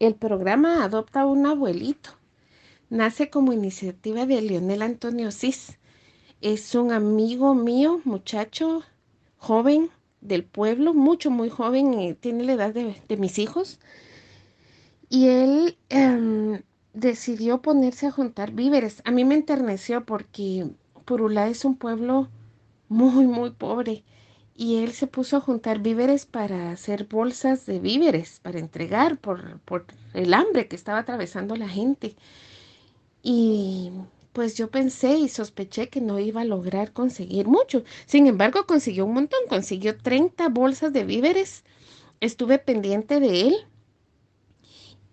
El programa adopta un abuelito. Nace como iniciativa de Leonel Antonio Cis. Es un amigo mío, muchacho, joven del pueblo, mucho, muy joven, tiene la edad de, de mis hijos. Y él em, decidió ponerse a juntar víveres. A mí me enterneció porque Purulá es un pueblo muy, muy pobre. Y él se puso a juntar víveres para hacer bolsas de víveres, para entregar por, por el hambre que estaba atravesando la gente. Y pues yo pensé y sospeché que no iba a lograr conseguir mucho. Sin embargo, consiguió un montón, consiguió 30 bolsas de víveres. Estuve pendiente de él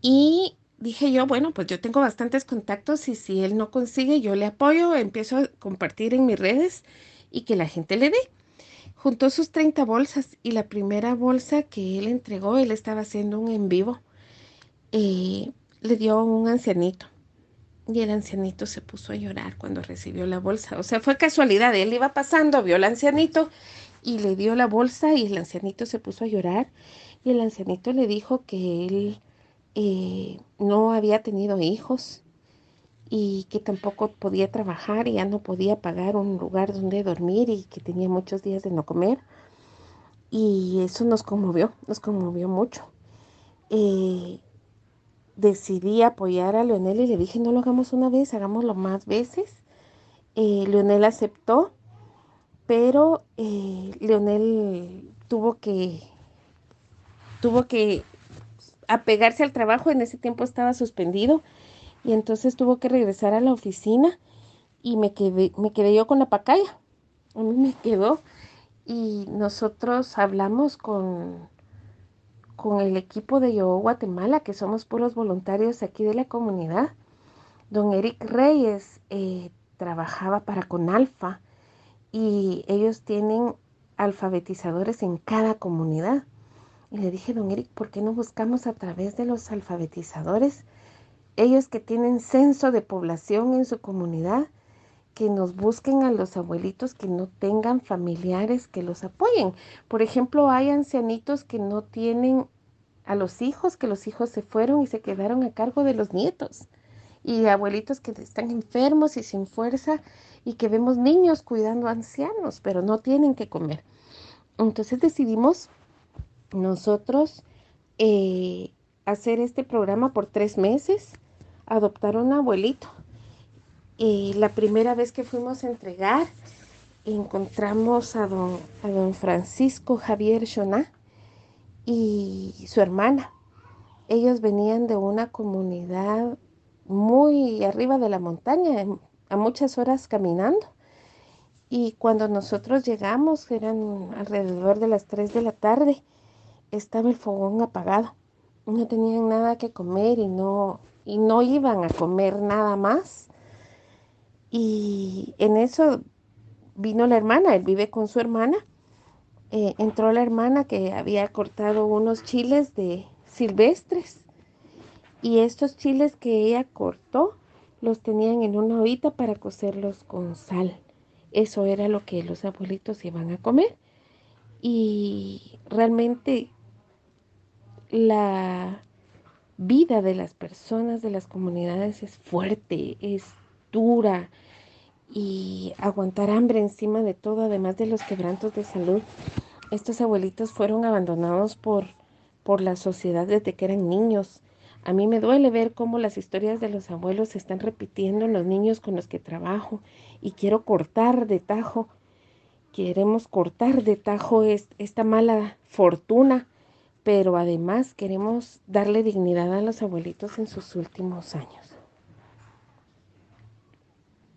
y dije yo, bueno, pues yo tengo bastantes contactos y si él no consigue, yo le apoyo, empiezo a compartir en mis redes y que la gente le dé. Juntó sus 30 bolsas y la primera bolsa que él entregó, él estaba haciendo un en vivo, eh, le dio un ancianito. Y el ancianito se puso a llorar cuando recibió la bolsa. O sea, fue casualidad. Él iba pasando, vio al ancianito y le dio la bolsa y el ancianito se puso a llorar. Y el ancianito le dijo que él eh, no había tenido hijos y que tampoco podía trabajar y ya no podía pagar un lugar donde dormir y que tenía muchos días de no comer. Y eso nos conmovió, nos conmovió mucho. Eh, decidí apoyar a Leonel y le dije, no lo hagamos una vez, hagámoslo más veces. Eh, Leonel aceptó, pero Leonel tuvo que, tuvo que apegarse al trabajo, en ese tiempo estaba suspendido y entonces tuvo que regresar a la oficina y me quedé, me quedé yo con la pacaya. A mí me quedó y nosotros hablamos con, con el equipo de Yo Guatemala, que somos puros voluntarios aquí de la comunidad. Don Eric Reyes eh, trabajaba para Conalfa y ellos tienen alfabetizadores en cada comunidad. Y le dije, don Eric, ¿por qué no buscamos a través de los alfabetizadores, ellos que tienen censo de población en su comunidad, que nos busquen a los abuelitos que no tengan familiares que los apoyen? Por ejemplo, hay ancianitos que no tienen a los hijos, que los hijos se fueron y se quedaron a cargo de los nietos. Y abuelitos que están enfermos y sin fuerza y que vemos niños cuidando a ancianos, pero no tienen que comer. Entonces decidimos nosotros eh, hacer este programa por tres meses, adoptar un abuelito. Y la primera vez que fuimos a entregar, encontramos a don, a don Francisco Javier Choná y su hermana. Ellos venían de una comunidad muy arriba de la montaña, a muchas horas caminando. Y cuando nosotros llegamos, eran alrededor de las 3 de la tarde, estaba el fogón apagado. No tenían nada que comer y no, y no iban a comer nada más. Y en eso vino la hermana, él vive con su hermana. Eh, entró la hermana que había cortado unos chiles de silvestres. Y estos chiles que ella cortó los tenían en una ollita para cocerlos con sal. Eso era lo que los abuelitos iban a comer. Y realmente la vida de las personas, de las comunidades es fuerte, es dura y aguantar hambre encima de todo, además de los quebrantos de salud. Estos abuelitos fueron abandonados por, por la sociedad desde que eran niños. A mí me duele ver cómo las historias de los abuelos se están repitiendo en los niños con los que trabajo y quiero cortar de tajo, queremos cortar de tajo esta mala fortuna pero además queremos darle dignidad a los abuelitos en sus últimos años.